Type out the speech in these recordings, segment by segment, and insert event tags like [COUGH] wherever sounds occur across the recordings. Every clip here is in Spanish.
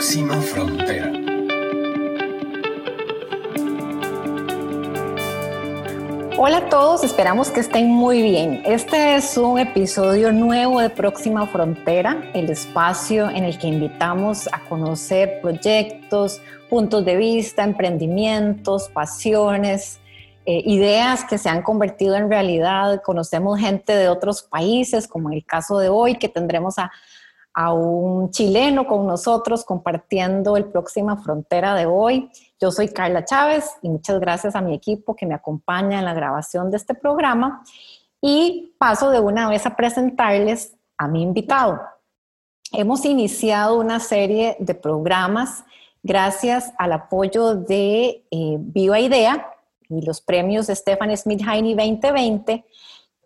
próxima frontera. Hola a todos, esperamos que estén muy bien. Este es un episodio nuevo de Próxima Frontera, el espacio en el que invitamos a conocer proyectos, puntos de vista, emprendimientos, pasiones, eh, ideas que se han convertido en realidad. Conocemos gente de otros países, como en el caso de hoy, que tendremos a, a un chileno con nosotros compartiendo el Próxima Frontera de hoy. Yo soy Carla Chávez y muchas gracias a mi equipo que me acompaña en la grabación de este programa. Y paso de una vez a presentarles a mi invitado. Hemos iniciado una serie de programas gracias al apoyo de eh, Viva Idea y los premios Stefan Smith Heine 2020,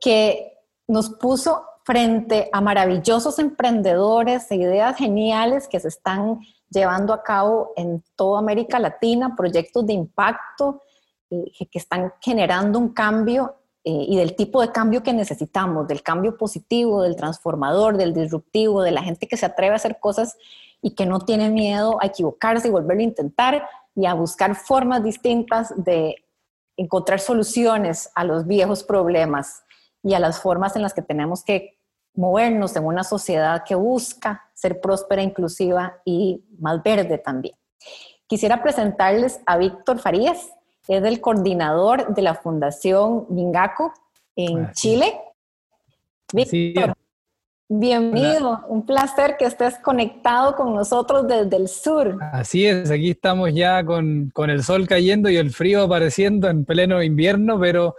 que nos puso frente a maravillosos emprendedores e ideas geniales que se están llevando a cabo en toda América Latina, proyectos de impacto eh, que están generando un cambio eh, y del tipo de cambio que necesitamos, del cambio positivo, del transformador, del disruptivo, de la gente que se atreve a hacer cosas y que no tiene miedo a equivocarse y volverlo a intentar y a buscar formas distintas de encontrar soluciones a los viejos problemas y a las formas en las que tenemos que movernos en una sociedad que busca ser próspera, inclusiva y más verde también. Quisiera presentarles a Víctor Farías, es el coordinador de la Fundación Mingaco en Chile. Víctor, bienvenido, un placer que estés conectado con nosotros desde el sur. Así es, aquí estamos ya con, con el sol cayendo y el frío apareciendo en pleno invierno, pero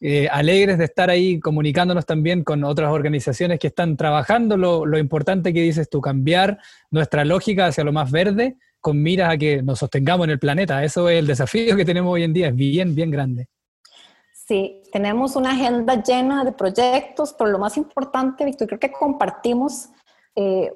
eh, alegres de estar ahí comunicándonos también con otras organizaciones que están trabajando lo, importante que dices tú, cambiar nuestra lógica hacia lo más verde con miras a que nos sostengamos en el planeta. Eso es el desafío que tenemos hoy en día, es bien, bien grande. Sí, tenemos una agenda llena de proyectos, pero lo más importante, Víctor, creo que compartimos eh,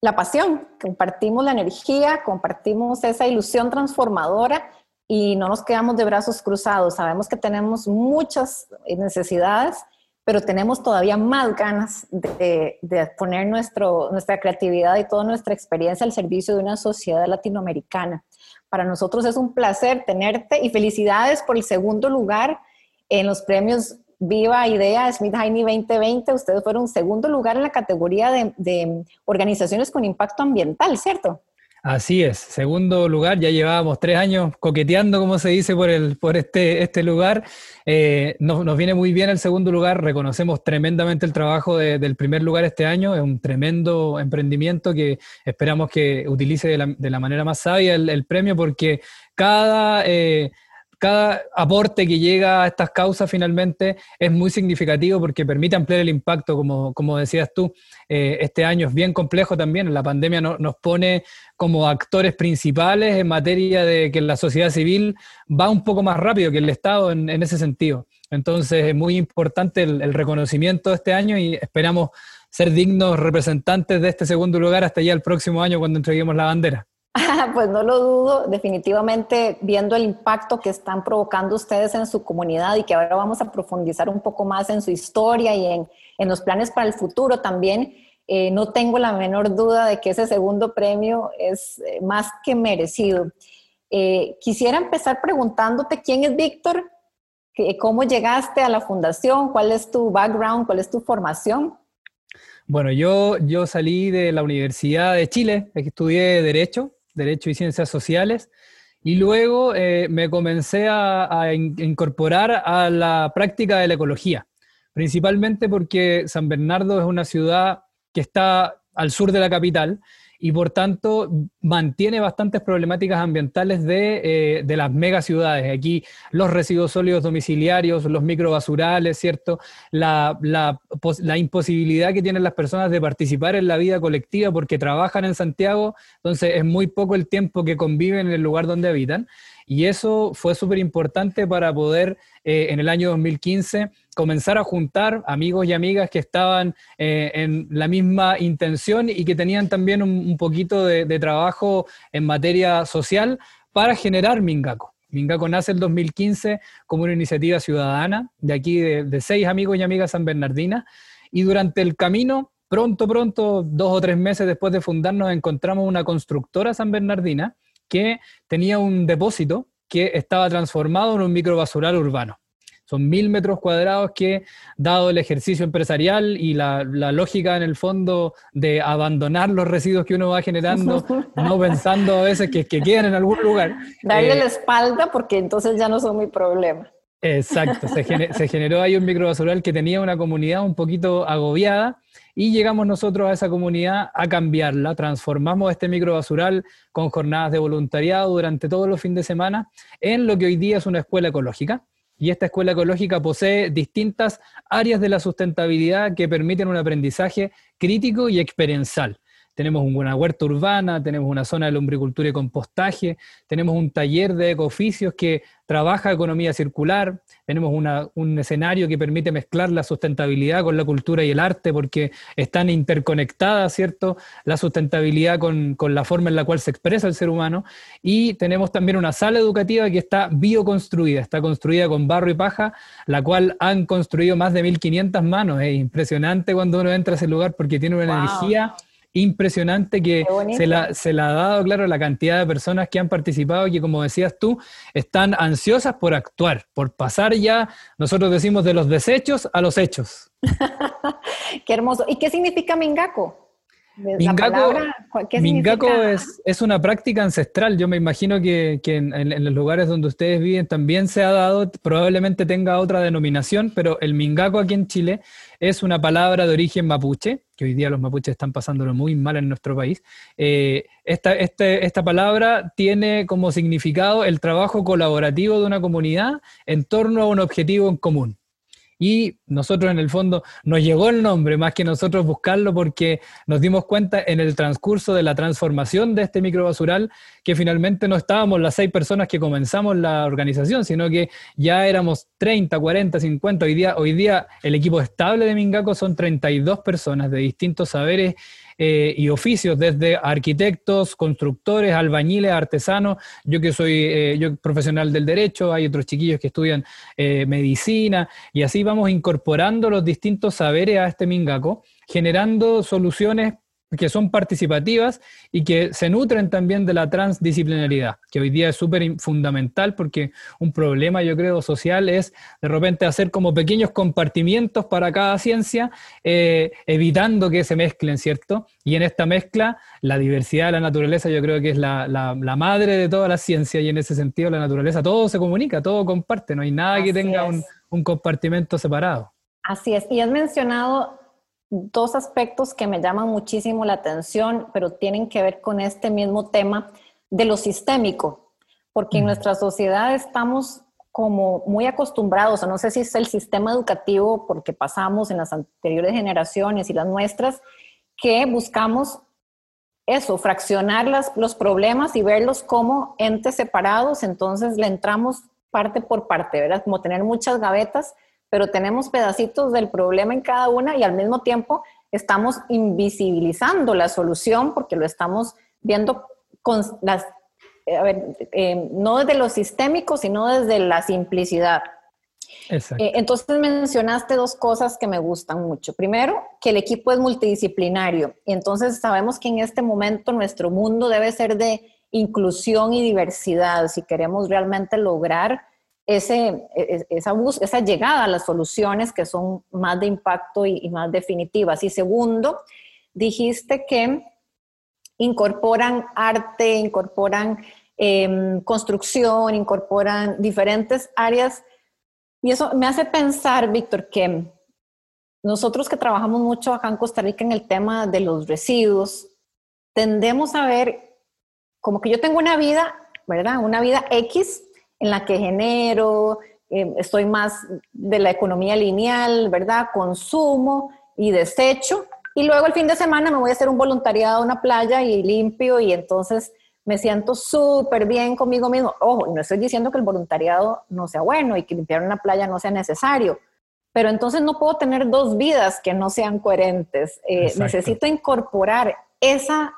la pasión, compartimos la energía, compartimos esa ilusión transformadora y no nos quedamos de brazos cruzados. Sabemos que tenemos muchas necesidades, pero tenemos todavía más ganas de, poner nuestro, nuestra creatividad y toda nuestra experiencia al servicio de una sociedad latinoamericana. Para nosotros es un placer tenerte y felicidades por el segundo lugar en los premios Viva Idea Smith Heine 2020. Ustedes fueron segundo lugar en la categoría de, de organizaciones con impacto ambiental, ¿cierto? Así es, segundo lugar, ya llevábamos tres años coqueteando, como se dice, por, el, por este, este lugar. Eh, nos, viene muy bien el segundo lugar, reconocemos tremendamente el trabajo del primer lugar este año, es un tremendo emprendimiento que esperamos que utilice de la, manera más sabia el, el premio porque cada... Eh, cada aporte que llega a estas causas finalmente es muy significativo porque permite ampliar el impacto, como, como decías tú. Eh, este año es bien complejo también, la pandemia nos pone como actores principales en materia de que la sociedad civil va un poco más rápido que el Estado en, ese sentido. Entonces es muy importante el, el reconocimiento de este año y esperamos ser dignos representantes de este segundo lugar hasta ya el próximo año cuando entreguemos la bandera. [LAUGHS] Pues no lo dudo, definitivamente viendo el impacto que están provocando ustedes en su comunidad y que ahora vamos a profundizar un poco más en su historia y en, en los planes para el futuro también, eh, no tengo la menor duda de que ese segundo premio es eh, más que merecido. Eh, quisiera empezar preguntándote quién es Víctor, cómo llegaste a la fundación, cuál es tu background, cuál es tu formación. Bueno, yo, yo salí de la Universidad de Chile, estudié Derecho, Derecho y Ciencias Sociales, y luego eh, me comencé a, incorporar a la práctica de la ecología, principalmente porque San Bernardo es una ciudad que está al sur de la capital y por tanto mantiene bastantes problemáticas ambientales de, eh, de las megaciudades. Aquí los residuos sólidos domiciliarios, los microbasurales, ¿cierto? La, la, la, imposibilidad que tienen las personas de participar en la vida colectiva porque trabajan en Santiago, entonces es muy poco el tiempo que conviven en el lugar donde habitan. Y eso fue súper importante para poder eh, en el año 2015 comenzar a juntar amigos y amigas que estaban eh, en la misma intención y que tenían también un, poquito de, trabajo en materia social para generar Mingaco. Mingaco nace el 2015 como una iniciativa ciudadana de aquí de, seis amigos y amigas san bernardinas y durante el camino pronto, pronto, dos o tres meses después de fundarnos, encontramos una constructora San Bernardina que tenía un depósito que estaba transformado en un microbasural urbano. Son mil metros cuadrados que, dado el ejercicio empresarial y la, lógica en el fondo de abandonar los residuos que uno va generando, [LAUGHS] no pensando a veces que, que quedan en algún lugar. Darle eh, la espalda porque entonces ya no son mi problema. Exacto, se, se, generó ahí un microbasural que tenía una comunidad un poquito agobiada y llegamos nosotros a esa comunidad a cambiarla, transformamos este microbasural con jornadas de voluntariado durante todos los fines de semana en lo que hoy día es una escuela ecológica y esta escuela ecológica posee distintas áreas de la sustentabilidad que permiten un aprendizaje crítico y experiencial. Tenemos una huerta urbana, tenemos una zona de lombricultura y compostaje, tenemos un taller de ecooficios que trabaja economía circular, tenemos un escenario que permite mezclar la sustentabilidad con la cultura y el arte porque están interconectadas, ¿cierto? La sustentabilidad con, con la forma en la cual se expresa el ser humano. Y tenemos también una sala educativa que está bioconstruida, está construida con barro y paja, la cual han construido más de 1.500 manos. Es impresionante cuando uno entra a ese lugar porque tiene una energía impresionante que se la, se la, ha dado, claro, la cantidad de personas que han participado y que, como decías tú, están ansiosas por actuar, por pasar ya, nosotros decimos, de los desechos a los hechos. [LAUGHS] qué hermoso. ¿Y qué significa Mingaco? Mingaco, es, una práctica ancestral. Yo me imagino que, en, los lugares donde ustedes viven también se ha dado, probablemente tenga otra denominación, pero el Mingaco aquí en Chile es una palabra de origen mapuche, que hoy día los mapuches están pasándolo muy mal en nuestro país. Eh, esta, este, esta palabra tiene como significado el trabajo colaborativo de una comunidad en torno a un objetivo en común. Y nosotros en el fondo nos llegó el nombre más que nosotros buscarlo porque nos dimos cuenta en el transcurso de la transformación de este microbasural que finalmente no estábamos las seis personas que comenzamos la organización, sino que ya éramos 30, 40, 50. Hoy día, hoy día el equipo estable de Mingaco son 32 personas de distintos saberes eh, y oficios, desde arquitectos, constructores, albañiles, artesanos, yo que soy eh, yo profesional del derecho, hay otros chiquillos que estudian eh, medicina, y así vamos incorporando los distintos saberes a este Mingaco, generando soluciones que son participativas y que se nutren también de la transdisciplinaridad, que hoy día es súper fundamental porque un problema, yo creo, social es de repente hacer como pequeños compartimientos para cada ciencia, eh, evitando que se mezclen, ¿cierto? Y en esta mezcla, la diversidad de la naturaleza yo creo que es la, madre de toda la ciencia y en ese sentido la naturaleza todo se comunica, todo comparte, no hay nada que tenga un, un compartimento separado. Así es, y has mencionado dos aspectos que me llaman muchísimo la atención, pero tienen que ver con este mismo tema de lo sistémico, porque en nuestra sociedad estamos como muy acostumbrados, o no sé si es el sistema educativo, porque pasamos en las anteriores generaciones y las nuestras, que buscamos eso, fraccionar los problemas y verlos como entes separados, entonces le entramos parte por parte, ¿verdad? Como tener muchas gavetas pero tenemos pedacitos del problema en cada una y al mismo tiempo estamos invisibilizando la solución porque lo estamos viendo con las, eh, a ver, eh, no desde lo sistémico, sino desde la simplicidad. Exacto. Eh, entonces mencionaste dos cosas que me gustan mucho. Primero, que el equipo es multidisciplinario. Y entonces sabemos que en este momento nuestro mundo debe ser de inclusión y diversidad si queremos realmente lograr ese, e, e, esa, esa llegada a las soluciones que son más de impacto y, más definitivas. Y segundo, dijiste que incorporan arte, incorporan em, construcción, incorporan diferentes áreas. Y eso me hace pensar, Víctor, que nosotros que trabajamos mucho acá en Costa Rica en el tema de los residuos, tendemos a ver como que yo tengo una vida, ¿verdad? Una vida X en la que genero, eh, estoy más de la economía lineal, ¿verdad? Consumo y desecho. Y luego el fin de semana me voy a hacer un voluntariado a una playa y limpio y entonces me siento súper bien conmigo mismo. Ojo, no estoy diciendo que el voluntariado no sea bueno y que limpiar una playa no sea necesario, pero entonces no puedo tener dos vidas que no sean coherentes. Eh, necesito incorporar esa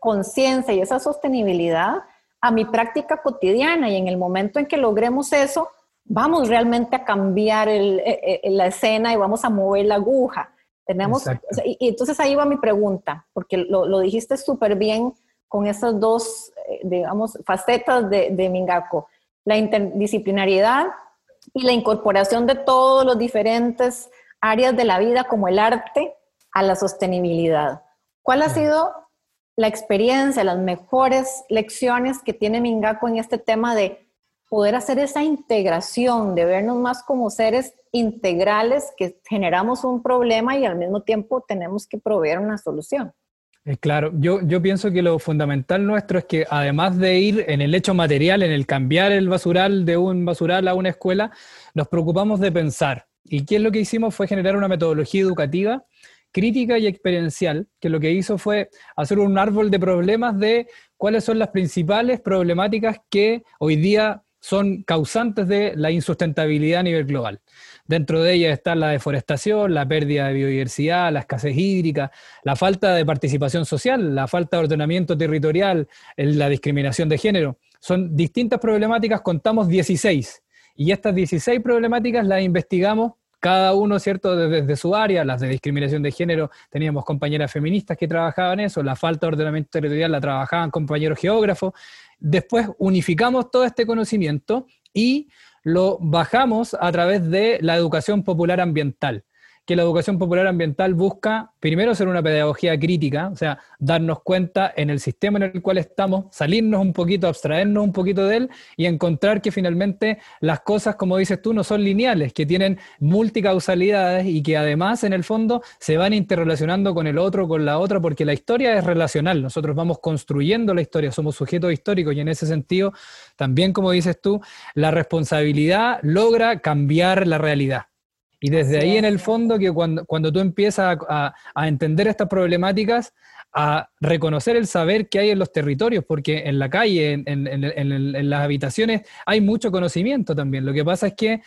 conciencia y esa sostenibilidad a mi práctica cotidiana y en el momento en que logremos eso, vamos realmente a cambiar e, e, la escena y vamos a mover la aguja. Tenemos, y, entonces ahí va mi pregunta, porque lo, lo dijiste súper bien con esas dos, eh, digamos, facetas de, de Mingaco, la interdisciplinariedad y la incorporación de todos los diferentes áreas de la vida como el arte a la sostenibilidad. ¿Cuál ha sido la experiencia, las mejores lecciones que tiene Mingaco en este tema de poder hacer esa integración, de vernos más como seres integrales que generamos un problema y al mismo tiempo tenemos que proveer una solución? Eh, claro, yo, yo pienso que lo fundamental nuestro es que además de ir en el hecho material, en el cambiar el basural de un basural a una escuela, nos preocupamos de pensar. ¿Y qué es lo que hicimos? Fue generar una metodología educativa crítica y experiencial, que lo que hizo fue hacer un árbol de problemas de cuáles son las principales problemáticas que hoy día son causantes de la insustentabilidad a nivel global. Dentro de ellas está la deforestación, la pérdida de biodiversidad, la escasez hídrica, la falta de participación social, la falta de ordenamiento territorial, la discriminación de género. Son distintas problemáticas, contamos 16. Y estas 16 problemáticas las investigamos cada uno, ¿cierto?, desde, su área, las de discriminación de género, teníamos compañeras feministas que trabajaban eso, la falta de ordenamiento territorial la trabajaban compañeros geógrafos. Después unificamos todo este conocimiento y lo bajamos a través de la educación popular ambiental que la educación popular ambiental busca, primero, ser una pedagogía crítica, o sea, darnos cuenta en el sistema en el cual estamos, salirnos un poquito, abstraernos un poquito de él y encontrar que finalmente las cosas, como dices tú, no son lineales, que tienen multicausalidades y que además, en el fondo, se van interrelacionando con el otro, con la otra, porque la historia es relacional, nosotros vamos construyendo la historia, somos sujetos históricos y en ese sentido, también como dices tú, la responsabilidad logra cambiar la realidad. Y desde ahí en el fondo que cuando, cuando tú empiezas a, entender estas problemáticas, a reconocer el saber que hay en los territorios, porque en la calle, en, en, las habitaciones, hay mucho conocimiento también. Lo que pasa es que,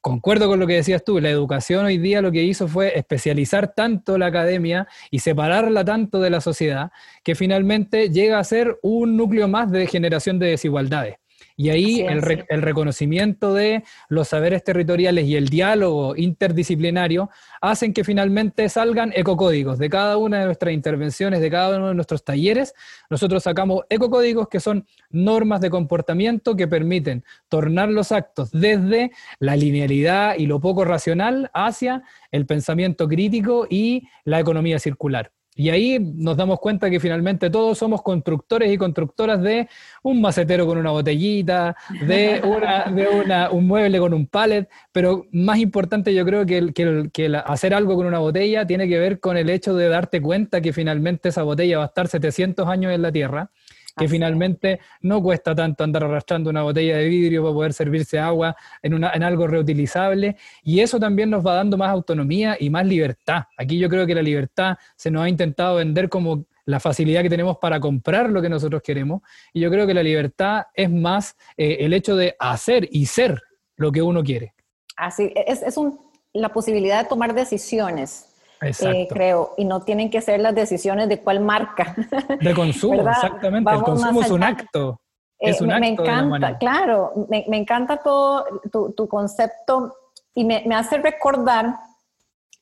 concuerdo con lo que decías tú, la educación hoy día lo que hizo fue especializar tanto la academia y separarla tanto de la sociedad, que finalmente llega a ser un núcleo más de generación de desigualdades. Y ahí el, reconocimiento de los saberes territoriales y el diálogo interdisciplinario hacen que finalmente salgan ecocódigos. De cada una de nuestras intervenciones, de cada uno de nuestros talleres, nosotros sacamos ecocódigos que son normas de comportamiento que permiten tornar los actos desde la linealidad y lo poco racional hacia el pensamiento crítico y la economía circular. Y ahí nos damos cuenta que finalmente todos somos constructores y constructoras de un macetero con una botellita, de, una, un mueble con un pallet, pero más importante yo creo que, que, hacer algo con una botella tiene que ver con el hecho de darte cuenta que finalmente esa botella va a estar 700 años en la Tierra que finalmente no cuesta tanto andar arrastrando una botella de vidrio para poder servirse agua en, una, en algo reutilizable. Y eso también nos va dando más autonomía y más libertad. Aquí yo creo que la libertad se nos ha intentado vender como la facilidad que tenemos para comprar lo que nosotros queremos. Y yo creo que la libertad es más eh, el hecho de hacer y ser lo que uno quiere. Así, es, es un, la posibilidad de tomar decisiones eh, creo, y no tienen que ser las decisiones de cuál marca. [LAUGHS] De consumo, exactamente. el consumo es un acto. Eh, es un me, encanta, claro, me, me, encanta todo tu, tu concepto y me, me, hace recordar,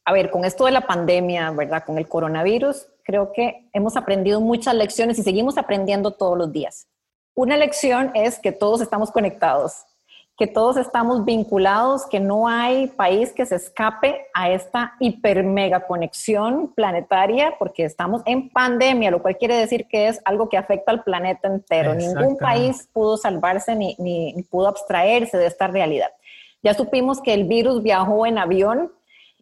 a ver, con esto de la pandemia, ¿verdad? Con el coronavirus, creo que hemos aprendido muchas lecciones y seguimos aprendiendo todos los días. Una lección es que todos estamos conectados que todos estamos vinculados, que no hay país que se escape a esta hiper mega conexión planetaria, porque estamos en pandemia, lo cual quiere decir que es algo que afecta al planeta entero. Ningún país pudo salvarse ni, ni, pudo abstraerse de esta realidad. Ya supimos que el virus viajó en avión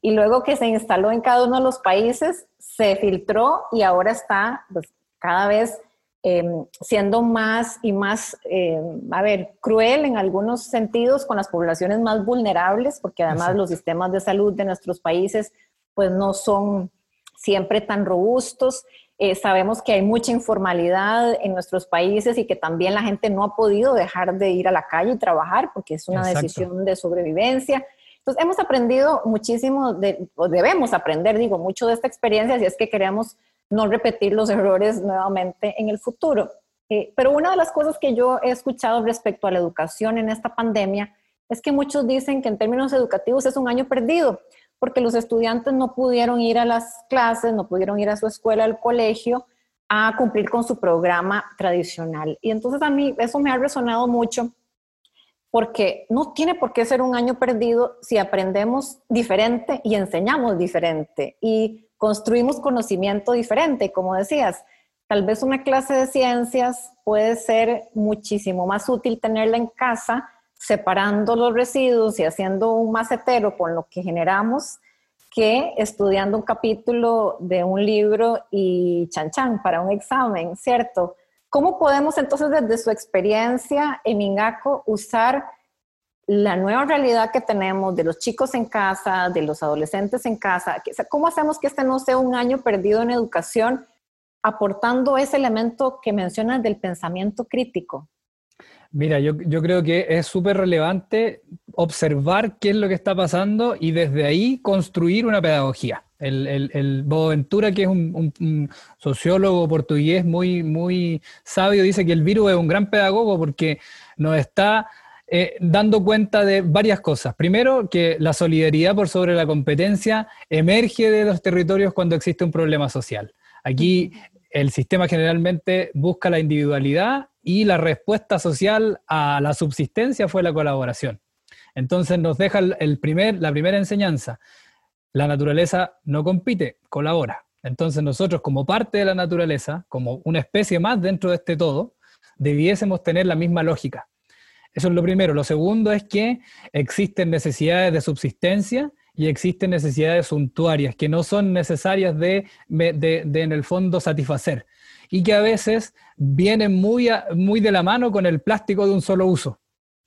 y luego que se instaló en cada uno de los países, se filtró y ahora está pues, cada vez Em, siendo más y más, em, a ver, cruel en algunos sentidos con las poblaciones más vulnerables, porque además los sistemas de salud de nuestros países pues no son siempre tan robustos. Eh, sabemos que hay mucha informalidad en nuestros países y que también la gente no ha podido dejar de ir a la calle y trabajar porque es una decisión de sobrevivencia. Entonces, hemos aprendido muchísimo, de, o debemos aprender, digo, mucho de esta experiencia si es que queremos no repetir los errores nuevamente en el futuro. Eh, pero una de las cosas que yo he escuchado respecto a la educación en esta pandemia es que muchos dicen que en términos educativos es un año perdido, porque los estudiantes no pudieron ir a las clases, no pudieron ir a su escuela, al colegio, a cumplir con su programa tradicional. Y entonces a mí eso me ha resonado mucho porque no tiene por qué ser un año perdido si aprendemos diferente y enseñamos diferente y construimos conocimiento diferente. Como decías, tal vez una clase de ciencias puede ser muchísimo más útil tenerla en casa, separando los residuos y haciendo un macetero con lo que generamos que estudiando un capítulo de un libro y chan chan para un examen, ¿cierto? ¿Cómo podemos entonces desde su experiencia en Ingaco usar la nueva realidad que tenemos de los chicos en casa, de los adolescentes en casa? ¿Cómo hacemos que este no sea un año perdido en educación aportando ese elemento que mencionas del pensamiento crítico? Mira, yo, creo que es súper relevante observar qué es lo que está pasando y desde ahí construir una pedagogía. El, el, Boaventura, que es un, sociólogo portugués muy, muy sabio, dice que el virus es un gran pedagogo porque nos está eh, dando cuenta de varias cosas. Primero, que la solidaridad por sobre la competencia emerge de los territorios cuando existe un problema social. Aquí el sistema generalmente busca la individualidad y la respuesta social a la subsistencia fue la colaboración. Entonces nos deja el primer, la primera enseñanza. La naturaleza no compite, colabora. Entonces nosotros como parte de la naturaleza, como una especie más dentro de este todo, debiésemos tener la misma lógica. Eso es lo primero. Lo segundo es que existen necesidades de subsistencia y existen necesidades suntuarias que no son necesarias de, en el fondo satisfacer y que a veces vienen muy, muy de la mano con el plástico de un solo uso.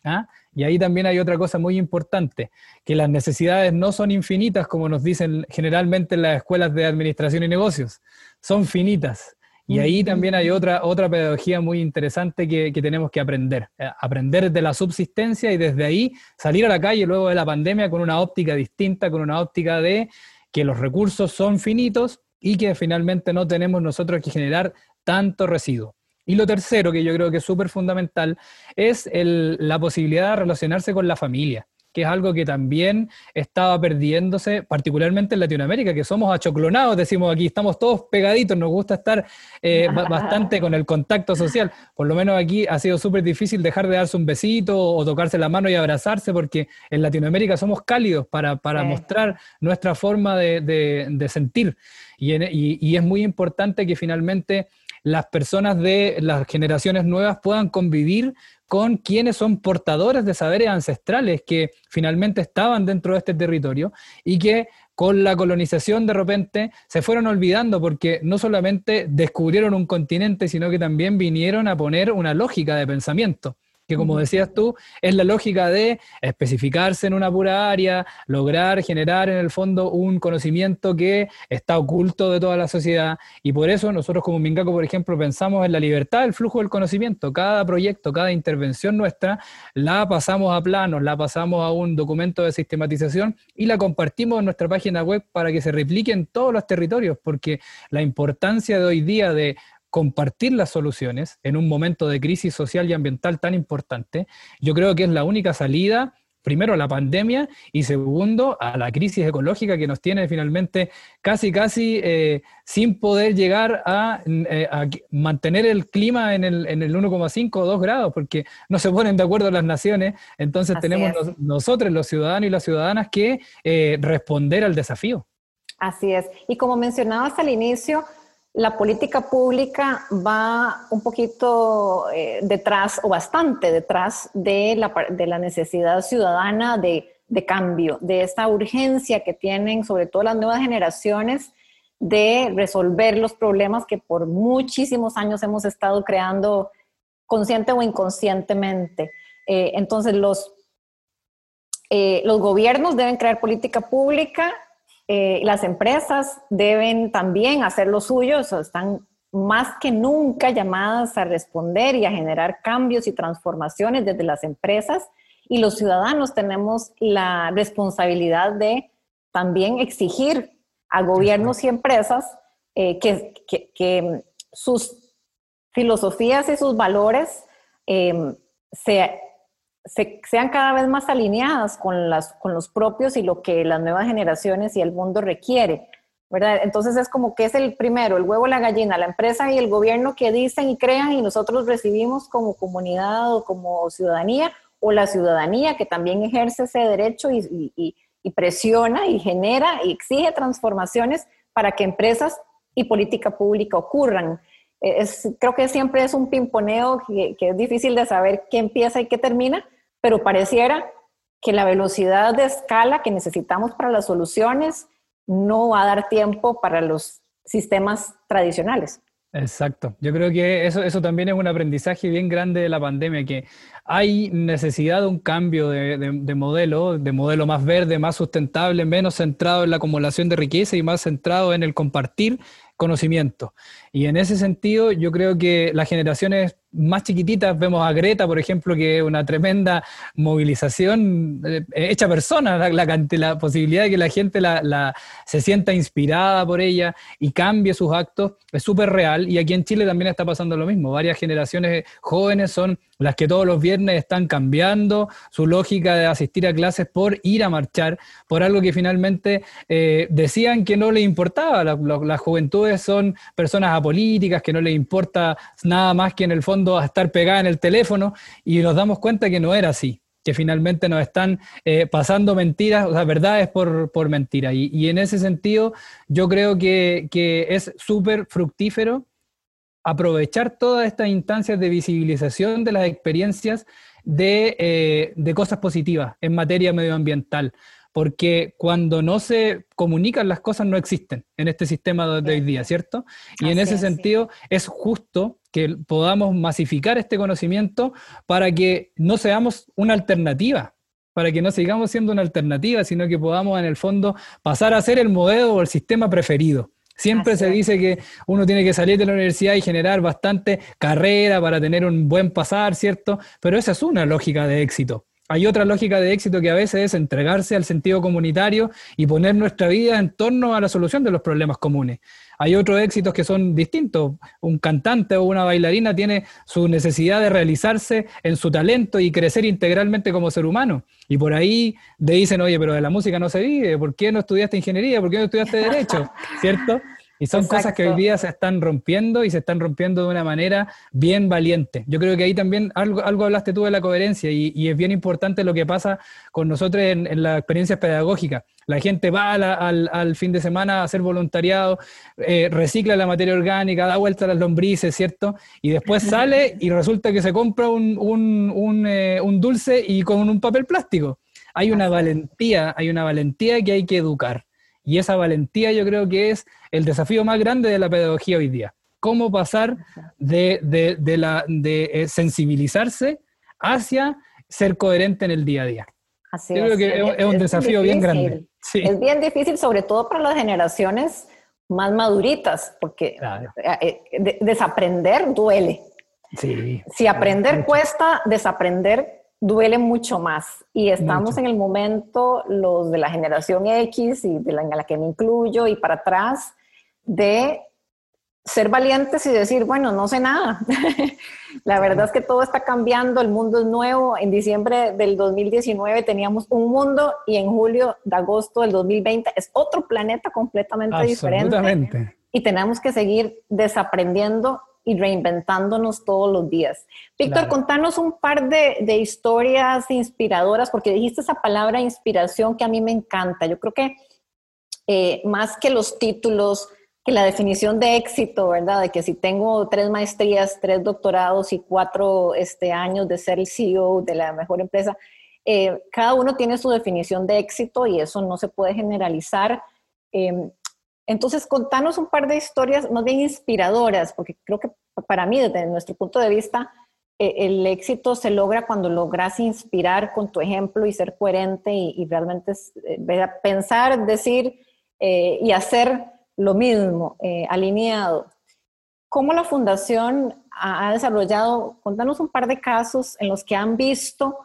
¿ah? Y ahí también hay otra cosa muy importante, que las necesidades no son infinitas como nos dicen generalmente en las escuelas de administración y negocios, son finitas. Y ahí también hay otra, otra pedagogía muy interesante que, tenemos que aprender. Eh, aprender de la subsistencia y desde ahí salir a la calle luego de la pandemia con una óptica distinta, con una óptica de que los recursos son finitos y que finalmente no tenemos nosotros que generar tanto residuo. Y lo tercero, que yo creo que es súper fundamental, es la posibilidad de relacionarse con la familia que es algo que también estaba perdiéndose, particularmente en Latinoamérica, que somos achoclonados, decimos aquí, estamos todos pegaditos, nos gusta estar eh, bastante con el contacto social. Por lo menos aquí ha sido súper difícil dejar de darse un besito o tocarse la mano y abrazarse, porque en Latinoamérica somos cálidos para, mostrar nuestra forma de, sentir. y es muy importante que finalmente las personas de las generaciones nuevas puedan convivir con quienes son portadores de saberes ancestrales que finalmente estaban dentro de este territorio y que con la colonización de repente se fueron olvidando porque no solamente descubrieron un continente, sino que también vinieron a poner una lógica de pensamiento que como decías tú, es la lógica de especificarse en una pura área, lograr generar en el fondo un conocimiento que está oculto de toda la sociedad. Y por eso nosotros como Mingaco, por ejemplo, pensamos en la libertad del flujo del conocimiento. Cada proyecto, cada intervención nuestra, la pasamos a planos, la pasamos a un documento de sistematización y la compartimos en nuestra página web para que se replique en todos los territorios, porque la importancia de hoy día de compartir las soluciones en un momento de crisis social y ambiental tan importante, yo creo que es la única salida, primero a la pandemia y segundo a la crisis ecológica que nos tiene finalmente casi, casi eh, sin poder llegar eh, a, mantener el clima en el, en el 1,5 o 2 grados, porque no se ponen de acuerdo las naciones, entonces tenemos nosotros, los ciudadanos y las ciudadanas, que eh, responder al desafío. Así es. Y como mencionabas al inicio, la política pública va un poquito eh, detrás o bastante detrás de la, necesidad ciudadana de, cambio, de esta urgencia que tienen sobre todo las nuevas generaciones de resolver los problemas que por muchísimos años hemos estado creando consciente o inconscientemente. Eh, entonces los, eh, los gobiernos deben crear política pública eh, las empresas deben también hacer lo suyo, están más que nunca llamadas a responder y a generar cambios y transformaciones desde las empresas. Y los ciudadanos tenemos la responsabilidad de también exigir a gobiernos y empresas eh, que, sus filosofías y sus valores eh, se sean cada vez más alineadas con, las, con los propios y lo que las nuevas generaciones y el mundo requiere. ¿verdad? Entonces es como que es el primero, el huevo, la gallina, la empresa y el gobierno que dicen y crean y nosotros recibimos como comunidad o como ciudadanía, o la ciudadanía que también ejerce ese derecho y presiona y genera y exige transformaciones para que empresas y política pública ocurran. Es, creo que siempre es un pimponeo que, es difícil de saber qué empieza y qué termina, pero pareciera que la velocidad de escala que necesitamos para las soluciones no va a dar tiempo para los sistemas tradicionales. Exacto. Yo creo que eso, eso también es un aprendizaje bien grande de la pandemia, que hay necesidad de un cambio de, modelo, de modelo más verde, más sustentable, menos centrado en la acumulación de riqueza y más centrado en el compartir conocimiento. Y en ese sentido, yo creo que las generaciones más chiquititas, vemos a Greta, por ejemplo, que es una tremenda movilización eh, hecha persona, la, la, posibilidad de que la gente la, se sienta inspirada por ella y cambie sus actos, es súper real. Y aquí en Chile también está pasando lo mismo. Varias generaciones jóvenes son las que todos los viernes están cambiando su lógica de asistir a clases por ir a marchar, por algo que finalmente eh, decían que no les importaba. las juventudes son personas apolíticas, que no les importa nada más que en el fondo estar pegada en el teléfono y nos damos cuenta que no era así que finalmente nos están eh, pasando mentiras, o sea, verdades por, por mentiras. Y, en ese sentido, yo creo que, que es súper fructífero aprovechar todas estas instancias de visibilización de las experiencias de, eh, de cosas positivas en materia medioambiental porque cuando no se comunican las cosas no existen en este sistema de hoy día, ¿cierto? Y en ese sentido es justo que podamos masificar este conocimiento para que no seamos una alternativa, para que no sigamos siendo una alternativa, sino que podamos en el fondo pasar a ser el modelo o el sistema preferido. Siempre se dice que uno tiene que salir de la universidad y generar bastante carrera para tener un buen pasar, ¿cierto? Pero esa es una lógica de éxito. Hay otra lógica de éxito que a veces es entregarse al sentido comunitario y poner nuestra vida en torno a la solución de los problemas comunes. Hay otros éxitos que son distintos. Un cantante o una bailarina tiene su necesidad de realizarse en su talento y crecer integralmente como ser humano. Y por ahí le dicen, oye, pero de la música no se vive, ¿por qué no estudiaste ingeniería? ¿Por qué no estudiaste derecho? [LAUGHS] ¿Cierto? Y son cosas que hoy día se están rompiendo y se están rompiendo de una manera bien valiente. Yo creo que ahí también algo, algo hablaste tú de la coherencia y, es bien importante lo que pasa con nosotros en, en las experiencias pedagógicas. La gente va al, al, fin de semana a hacer voluntariado, eh, recicla la materia orgánica, da vuelta a las lombrices, ¿cierto? Y después sale y resulta que se compra un, un, un, eh, un dulce y con un papel plástico. Hay una valentía, hay una valentía que hay que educar. Y esa valentía yo creo que es el desafío más grande de la pedagogía hoy día. Cómo pasar de, de, la, de eh, sensibilizarse hacia ser coherente en el día a día. Así yo creo que es, un desafío bien grande. Es bien difícil, sobre todo para las generaciones más maduritas, porque eh, eh, desaprender duele. Sí, si aprender cuesta, desaprender duele mucho más. Y estamos en el momento, los de la generación X y de la, en la que me incluyo y para atrás, de ser valientes y decir, bueno, no sé nada. [LAUGHS] la verdad es que todo está cambiando, el mundo es nuevo. En diciembre del 2019 teníamos un mundo y en julio de agosto del 2020 es otro planeta completamente diferente. Y tenemos que seguir desaprendiendo y reinventándonos todos los días. Víctor, contanos un par de, de, historias inspiradoras, porque dijiste esa palabra inspiración que a mí me encanta. Yo creo que eh, más que los títulos, que la definición de éxito, ¿verdad? De que si tengo tres maestrías, tres doctorados y cuatro este, años de ser el CEO de la mejor empresa, eh, cada uno tiene su definición de éxito y eso no se puede generalizar. Eh, entonces, contanos un par de historias más bien inspiradoras, porque creo que para mí, desde nuestro punto de vista, eh, el éxito se logra cuando logras inspirar con tu ejemplo y ser coherente y, realmente eh, pensar, decir eh, y hacer lo mismo, alineado. ¿Cómo la fundación ha, desarrollado, contanos un par de casos en los que han visto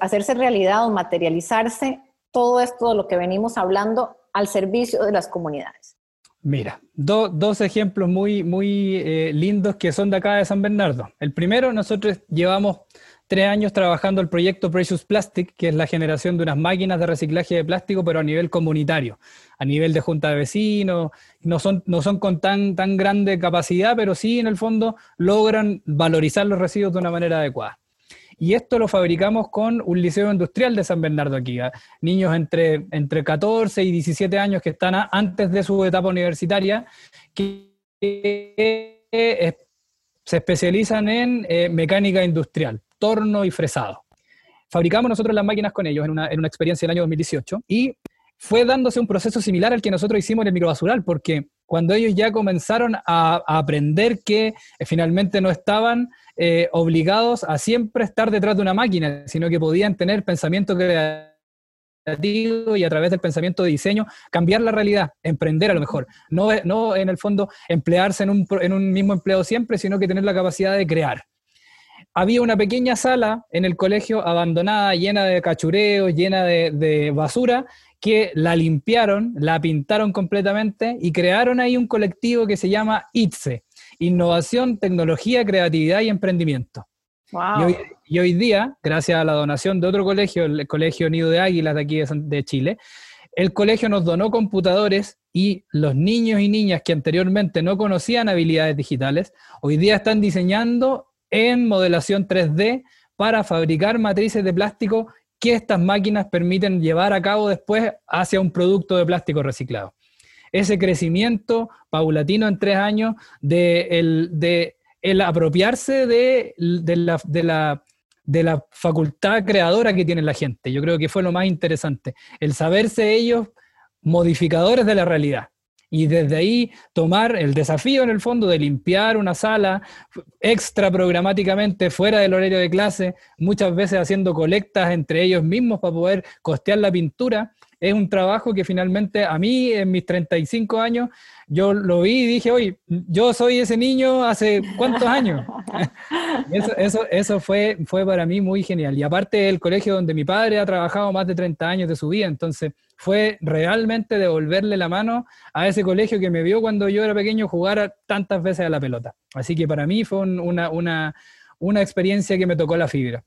hacerse realidad o materializarse todo esto de lo que venimos hablando al servicio de las comunidades. Mira, dos ejemplos muy, muy eh, lindos que son de acá de San Bernardo. El primero, nosotros llevamos tres años trabajando el proyecto Precious Plastic, que es la generación de unas máquinas de reciclaje de plástico, pero a nivel comunitario, a nivel de junta de vecinos. No son, no son con tan, tan grande capacidad, pero sí en el fondo logran valorizar los residuos de una manera adecuada. Y esto lo fabricamos con un liceo industrial de San Bernardo aquí. ¿ah? Niños entre, entre 14 y 17 años que están antes de su etapa universitaria, que se especializan en eh, mecánica industrial, torno y fresado. Fabricamos nosotros las máquinas con ellos en una, en una experiencia del año 2018 y fue dándose un proceso similar al que nosotros hicimos en el microbasural, porque cuando ellos ya comenzaron a, aprender que eh, finalmente no estaban eh, obligados a siempre estar detrás de una máquina, sino que podían tener pensamiento creativo y a través del pensamiento de diseño cambiar la realidad, emprender a lo mejor, no, no en el fondo emplearse en un, en un mismo empleo siempre, sino que tener la capacidad de crear. Había una pequeña sala en el colegio abandonada, llena de cachureos, llena de, de, basura, que la limpiaron, la pintaron completamente y crearon ahí un colectivo que se llama ITSE, Innovación, Tecnología, Creatividad y Emprendimiento. Y, hoy, día, gracias a la donación de otro colegio, el Colegio Nido de Águilas de aquí de, Chile, el colegio nos donó computadores y los niños y niñas que anteriormente no conocían habilidades digitales, hoy día están diseñando en modelación 3D para fabricar matrices de plástico que estas máquinas permiten llevar a cabo después hacia un producto de plástico reciclado. Ese crecimiento paulatino en tres años de el, apropiarse de, la, de la facultad creadora que tiene la gente. Yo creo que fue lo más interesante, el saberse ellos modificadores de la realidad y desde ahí tomar el desafío en el fondo de limpiar una sala extra programáticamente fuera del horario de clase, muchas veces haciendo colectas entre ellos mismos para poder costear la pintura. Es un trabajo que finalmente a mí en mis 35 años yo lo vi y dije, oye, yo soy ese niño hace cuántos años. [LAUGHS] eso, eso, eso fue, fue para mí muy genial. Y aparte el colegio donde mi padre ha trabajado más de 30 años de su vida, entonces fue realmente devolverle la mano a ese colegio que me vio cuando yo era pequeño jugar tantas veces a la pelota. Así que para mí fue una, una, una experiencia que me tocó la fibra.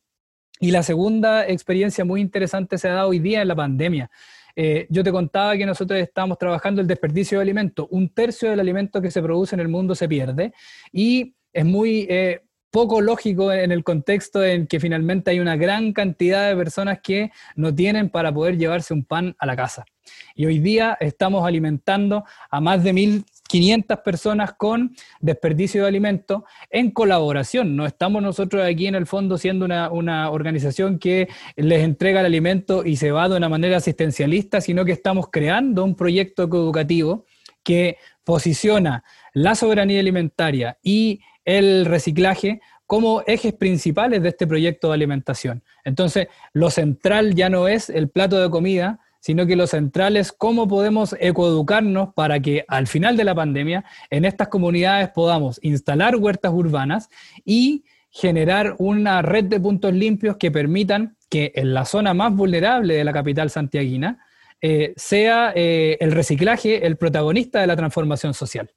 Y la segunda experiencia muy interesante se ha dado hoy día en la pandemia. Eh, yo te contaba que nosotros estamos trabajando el desperdicio de alimentos. Un tercio del alimento que se produce en el mundo se pierde y es muy eh, poco lógico en el contexto en que finalmente hay una gran cantidad de personas que no tienen para poder llevarse un pan a la casa. Y hoy día estamos alimentando a más de 1.500 personas con desperdicio de alimentos en colaboración. No estamos nosotros aquí en el fondo siendo una, una organización que les entrega el alimento y se va de una manera asistencialista, sino que estamos creando un proyecto educativo que posiciona la soberanía alimentaria y el reciclaje como ejes principales de este proyecto de alimentación. Entonces, lo central ya no es el plato de comida, sino que lo central es cómo podemos ecoeducarnos para que al final de la pandemia en estas comunidades podamos instalar huertas urbanas y generar una red de puntos limpios que permitan que en la zona más vulnerable de la capital santiaguina eh, sea eh, el reciclaje el protagonista de la transformación social.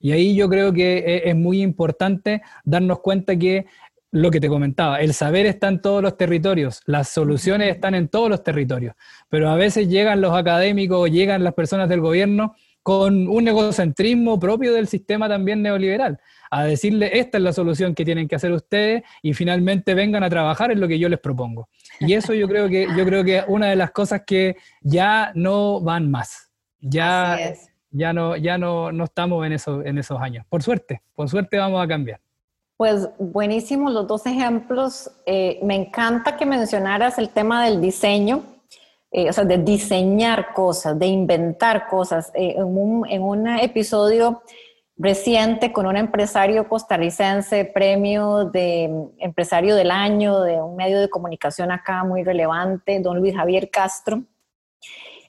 Y ahí yo creo que e, es muy importante darnos cuenta que lo que te comentaba, el saber está en todos los territorios, las soluciones están en todos los territorios, pero a veces llegan los académicos, llegan las personas del gobierno con un egocentrismo propio del sistema también neoliberal, a decirle esta es la solución que tienen que hacer ustedes y finalmente vengan a trabajar en lo que yo les propongo. Y eso yo creo que yo creo que es una de las cosas que ya no van más. Ya ya no, ya no, no estamos en, eso, en esos años. Por suerte, por suerte vamos a cambiar. Pues buenísimos los dos ejemplos. Eh, me encanta que mencionaras el tema del diseño, eh, o sea, de diseñar cosas, de inventar cosas. Eh, en, un, en episodio reciente con un empresario costarricense, premio de empresario del año de un medio de comunicación acá muy relevante, don Luis Javier Castro.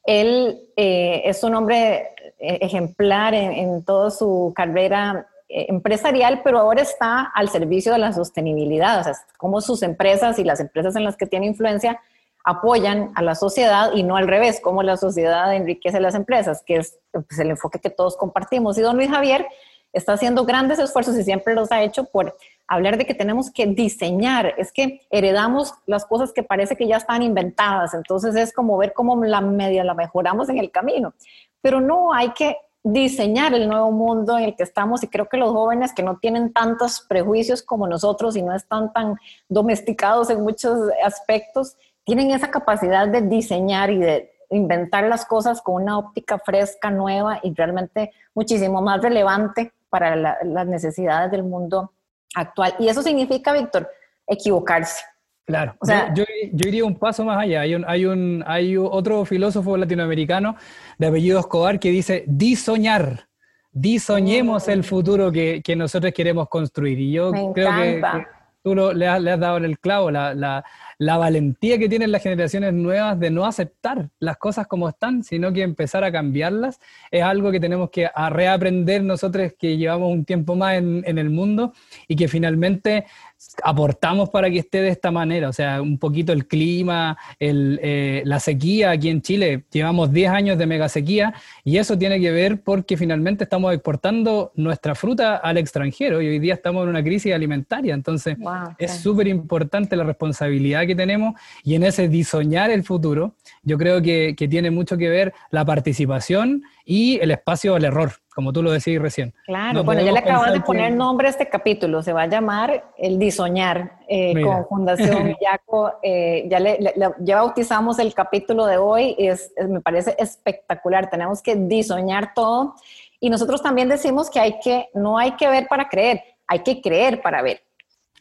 Él es un hombre ejemplar en, toda su carrera empresarial, pero ahora está al servicio de la sostenibilidad, o sea, cómo sus empresas y las empresas en las que tiene influencia apoyan a la sociedad y no al revés, cómo la sociedad enriquece las empresas, que es pues, el enfoque que todos compartimos. Y don Luis Javier está haciendo grandes esfuerzos y siempre los ha hecho por hablar de que tenemos que diseñar, es que heredamos las cosas que parece que ya están inventadas, entonces es como ver cómo la media la mejoramos en el camino, pero no hay que diseñar el nuevo mundo en el que estamos y creo que los jóvenes que no tienen tantos prejuicios como nosotros y no están tan domesticados en muchos aspectos, tienen esa capacidad de diseñar y de inventar las cosas con una óptica fresca, nueva y realmente muchísimo más relevante para las necesidades del mundo actual. Y eso significa, Víctor, equivocarse. Claro, o sea, yo, yo, iría un paso más allá. Hay, un, hay, un, hay otro filósofo latinoamericano de apellido Escobar que dice, disoñar, disoñemos el futuro que, que nosotros queremos construir. Y yo creo que, tú le, has, le, has, dado en el clavo, la, la, la valentía que tienen las generaciones nuevas de no aceptar las cosas como están, sino que empezar a cambiarlas, es algo que tenemos que reaprender nosotros que llevamos un tiempo más en, en el mundo y que finalmente aportamos para que esté de esta manera, o sea, un poquito el clima, el, eh, la sequía aquí en Chile, llevamos 10 años de mega sequía y eso tiene que ver porque finalmente estamos exportando nuestra fruta al extranjero y hoy día estamos en una crisis alimentaria, entonces es súper importante la responsabilidad que tenemos y en ese diseñar el futuro, yo creo que, que tiene mucho que ver la participación y el espacio al error como tú lo decís recién. Claro, bueno, ya le acabas de poner nombre a este capítulo, se va a llamar El Disoñar eh, con Fundación [LAUGHS] Villaco. Eh, ya, le, ya bautizamos el capítulo de hoy, es, me parece espectacular, tenemos que disoñar todo y nosotros también decimos que, hay que no hay que ver para creer, hay que creer para ver.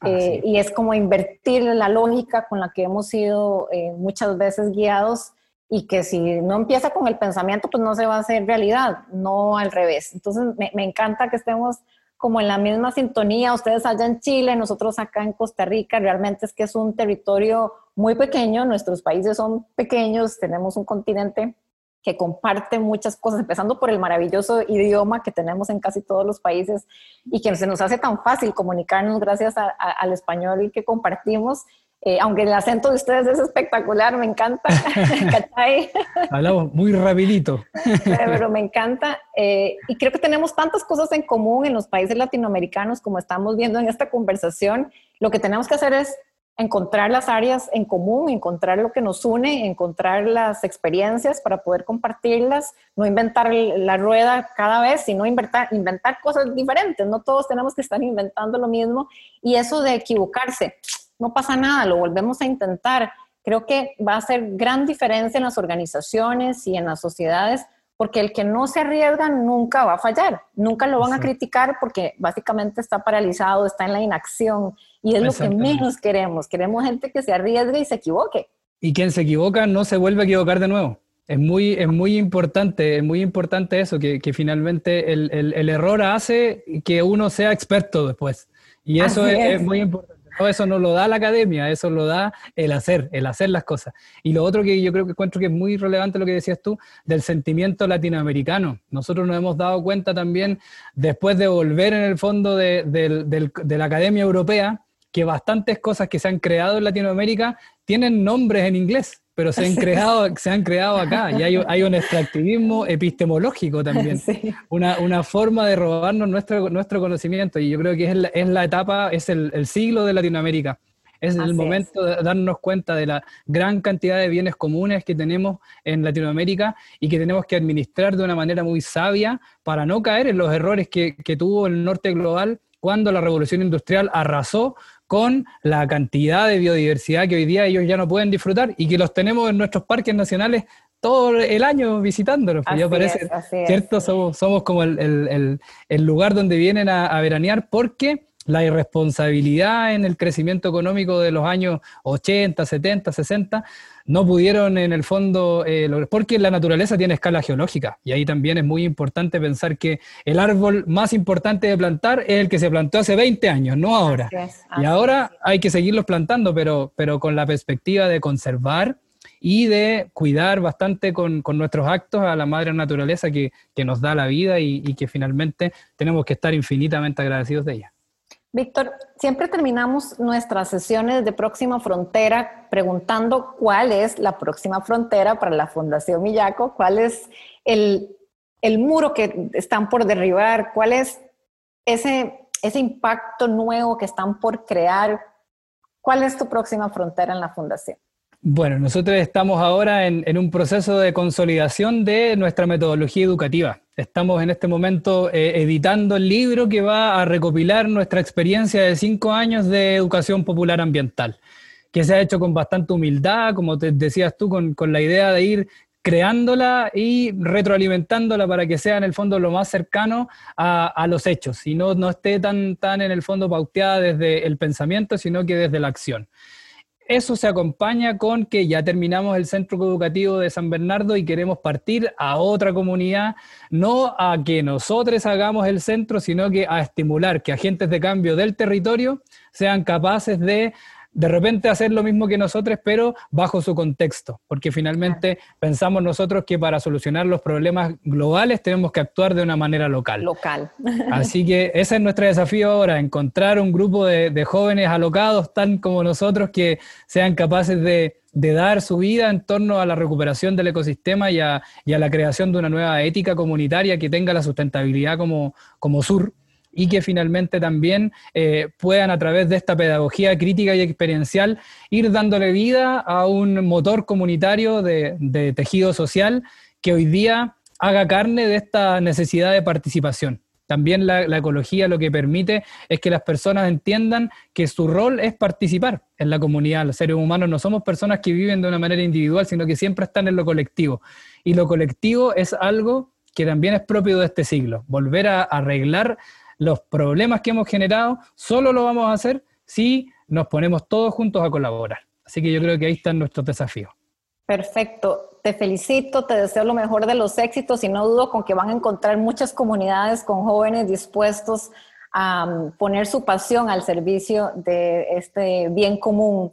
Eh, y es como invertir la lógica con la que hemos sido muchas veces guiados y que si no empieza con el pensamiento, pues no se va a hacer realidad, no al revés. Entonces, me, me, encanta que estemos como en la misma sintonía, ustedes allá en Chile, nosotros acá en Costa Rica, realmente es que es un territorio muy pequeño, nuestros países son pequeños, tenemos un continente que comparte muchas cosas, empezando por el maravilloso idioma que tenemos en casi todos los países y que se nos hace tan fácil comunicarnos gracias a, a, al español que compartimos eh, aunque el acento de ustedes es espectacular, me encanta. [LAUGHS] [LAUGHS] Hablamos muy rapidito. Pero me encanta. Eh, y creo que tenemos tantas cosas en común en los países latinoamericanos como estamos viendo en esta conversación. Lo que tenemos que hacer es encontrar las áreas en común, encontrar lo que nos une, encontrar las experiencias para poder compartirlas, no inventar la rueda cada vez, sino inventar, inventar cosas diferentes. No todos tenemos que estar inventando lo mismo. Y eso de equivocarse no pasa nada, lo volvemos a intentar. Creo que va a hacer gran diferencia en las organizaciones y en las sociedades, porque el que no se arriesga nunca va a fallar, nunca lo van a criticar porque básicamente está paralizado, está en la inacción y es lo que menos queremos. Queremos gente que se arriesgue y se equivoque. Y quien se equivoca no se vuelve a equivocar de nuevo. Es muy, es muy importante, es muy importante eso, que, finalmente el, el, error hace que uno sea experto después. Y eso es muy importante eso no lo da la academia, eso lo da el hacer, el hacer las cosas. Y lo otro que yo creo que encuentro que es muy relevante lo que decías tú, del sentimiento latinoamericano. Nosotros nos hemos dado cuenta también, después de volver en el fondo de, de la Academia Europea, que bastantes cosas que se han creado en Latinoamérica tienen nombres en inglés pero se han [LAUGHS] creado, se han creado acá. Y hay, hay un extractivismo epistemológico también, una, una, forma de robarnos nuestro, nuestro conocimiento. Y yo creo que es la, es la etapa, es el, el, siglo de Latinoamérica. Es el momento de darnos cuenta de la gran cantidad de bienes comunes que tenemos en Latinoamérica y que tenemos que administrar de una manera muy sabia para no caer en los errores que, que tuvo el norte global cuando la revolución industrial arrasó con la cantidad de biodiversidad que hoy día ellos ya no pueden disfrutar y que los tenemos en nuestros parques nacionales todo el año visitándolos. Pues ya parece, ¿cierto? Somos, somos, como el, el, el, lugar donde vienen a, a veranear porque la irresponsabilidad en el crecimiento económico de los años 80, 70, 60, no pudieron en el fondo, eh, porque la naturaleza tiene escala geológica y ahí también es muy importante pensar que el árbol más importante de plantar es el que se plantó hace 20 años, no ahora. y ahora hay que seguirlos plantando, pero, pero con la perspectiva de conservar y de cuidar bastante con, con nuestros actos a la madre naturaleza que, que nos da la vida y, y que finalmente tenemos que estar infinitamente agradecidos de ella. Víctor, siempre terminamos nuestras sesiones de Próxima Frontera preguntando cuál es la próxima frontera para la Fundación Millaco, cuál es el, el muro que están por derribar, cuál es ese, ese impacto nuevo que están por crear, ¿cuál es tu próxima frontera en la fundación? Bueno, nosotros estamos ahora en, un proceso de consolidación de nuestra metodología educativa. Estamos en este momento eh, editando el libro que va a recopilar nuestra experiencia de cinco años de educación popular ambiental, que se ha hecho con bastante humildad, como te decías tú, con, la idea de ir creándola y retroalimentándola para que sea en el fondo lo más cercano a, los hechos y no, no esté tan, tan en el fondo pauteada desde el pensamiento, sino que desde la acción. Eso se acompaña con que ya terminamos el centro educativo de San Bernardo y queremos partir a otra comunidad, no a que nosotros hagamos el centro, sino que a estimular que agentes de cambio del territorio sean capaces de de repente hacer lo mismo que nosotros, pero bajo su contexto, porque finalmente pensamos nosotros que para solucionar los problemas globales tenemos que actuar de una manera local. Local. [LAUGHS] Así que ese es nuestro desafío ahora, encontrar un grupo de, jóvenes alocados tan como nosotros que sean capaces de, dar su vida en torno a la recuperación del ecosistema y a, la creación de una nueva ética comunitaria que tenga la sustentabilidad como, como sur y que finalmente también eh, puedan a través de esta pedagogía crítica y experiencial ir dándole vida a un motor comunitario de, tejido social que hoy día haga carne de esta necesidad de participación. También la, ecología lo que permite es que las personas entiendan que su rol es participar en la comunidad. Los seres humanos no somos personas que viven de una manera individual, sino que siempre están en lo colectivo. Y lo colectivo es algo que también es propio de este siglo. Volver a arreglar los problemas que hemos generado, solo lo vamos a hacer si nos ponemos todos juntos a colaborar. Así que yo creo que ahí están nuestros desafíos. Perfecto, te felicito, te deseo lo mejor de los éxitos y no dudo con que van a encontrar muchas comunidades con jóvenes dispuestos a um, poner su pasión al servicio de este bien común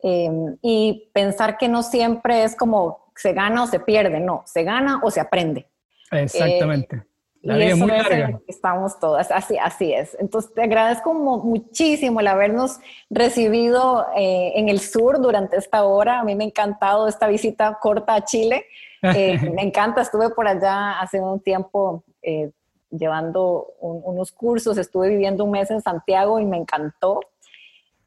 em, y pensar que no siempre es como se gana o se pierde, no, se gana o se aprende. Exactamente. La y eso es estamos todas, así, así es. Entonces te agradezco muchísimo el habernos recibido eh, en el sur durante esta hora. A mí me ha encantado esta visita corta a Chile. Eh, [LAUGHS] me encanta, estuve por allá hace un tiempo eh, llevando unos cursos, estuve viviendo un mes en Santiago y me encantó.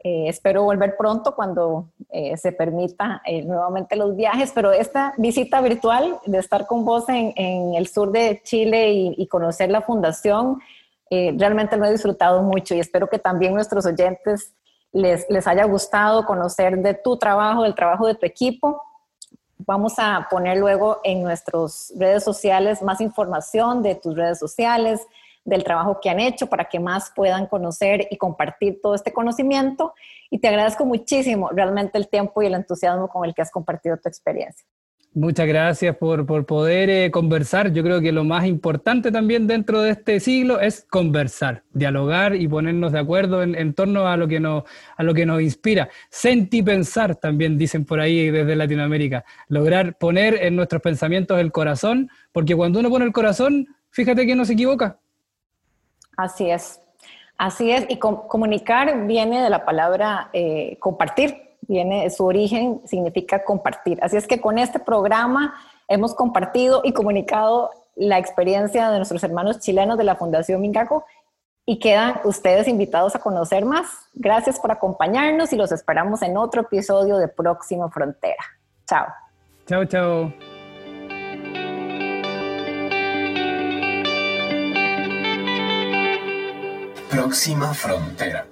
Eh, espero volver pronto cuando eh, se permita eh, nuevamente los viajes, pero esta visita virtual de estar con vos en, el sur de Chile y, conocer la fundación, realmente lo he disfrutado mucho y espero que también nuestros oyentes les, les haya gustado conocer de tu trabajo, del trabajo de tu equipo. Vamos a poner luego en nuestras redes sociales más información de tus redes sociales, del trabajo que han hecho para que más puedan conocer y compartir todo este conocimiento. Y te agradezco muchísimo realmente el tiempo y el entusiasmo con el que has compartido tu experiencia. Muchas gracias por, poder eh, conversar. Yo creo que lo más importante también dentro de este siglo es conversar, dialogar y ponernos de acuerdo en, torno a lo, que nos, a lo que nos inspira. Sentir pensar, también dicen por ahí desde Latinoamérica. Lograr poner en nuestros pensamientos el corazón, porque cuando uno pone el corazón, fíjate que no se equivoca. Así es, así es. Y comunicar viene de la palabra eh, compartir, viene, su origen significa compartir. Así es que con este programa hemos compartido y comunicado la experiencia de nuestros hermanos chilenos de la Fundación Mingaco y quedan ustedes invitados a conocer más. Gracias por acompañarnos y los esperamos en otro episodio de Próximo Frontera. Chao. Chao, chao. Próxima frontera.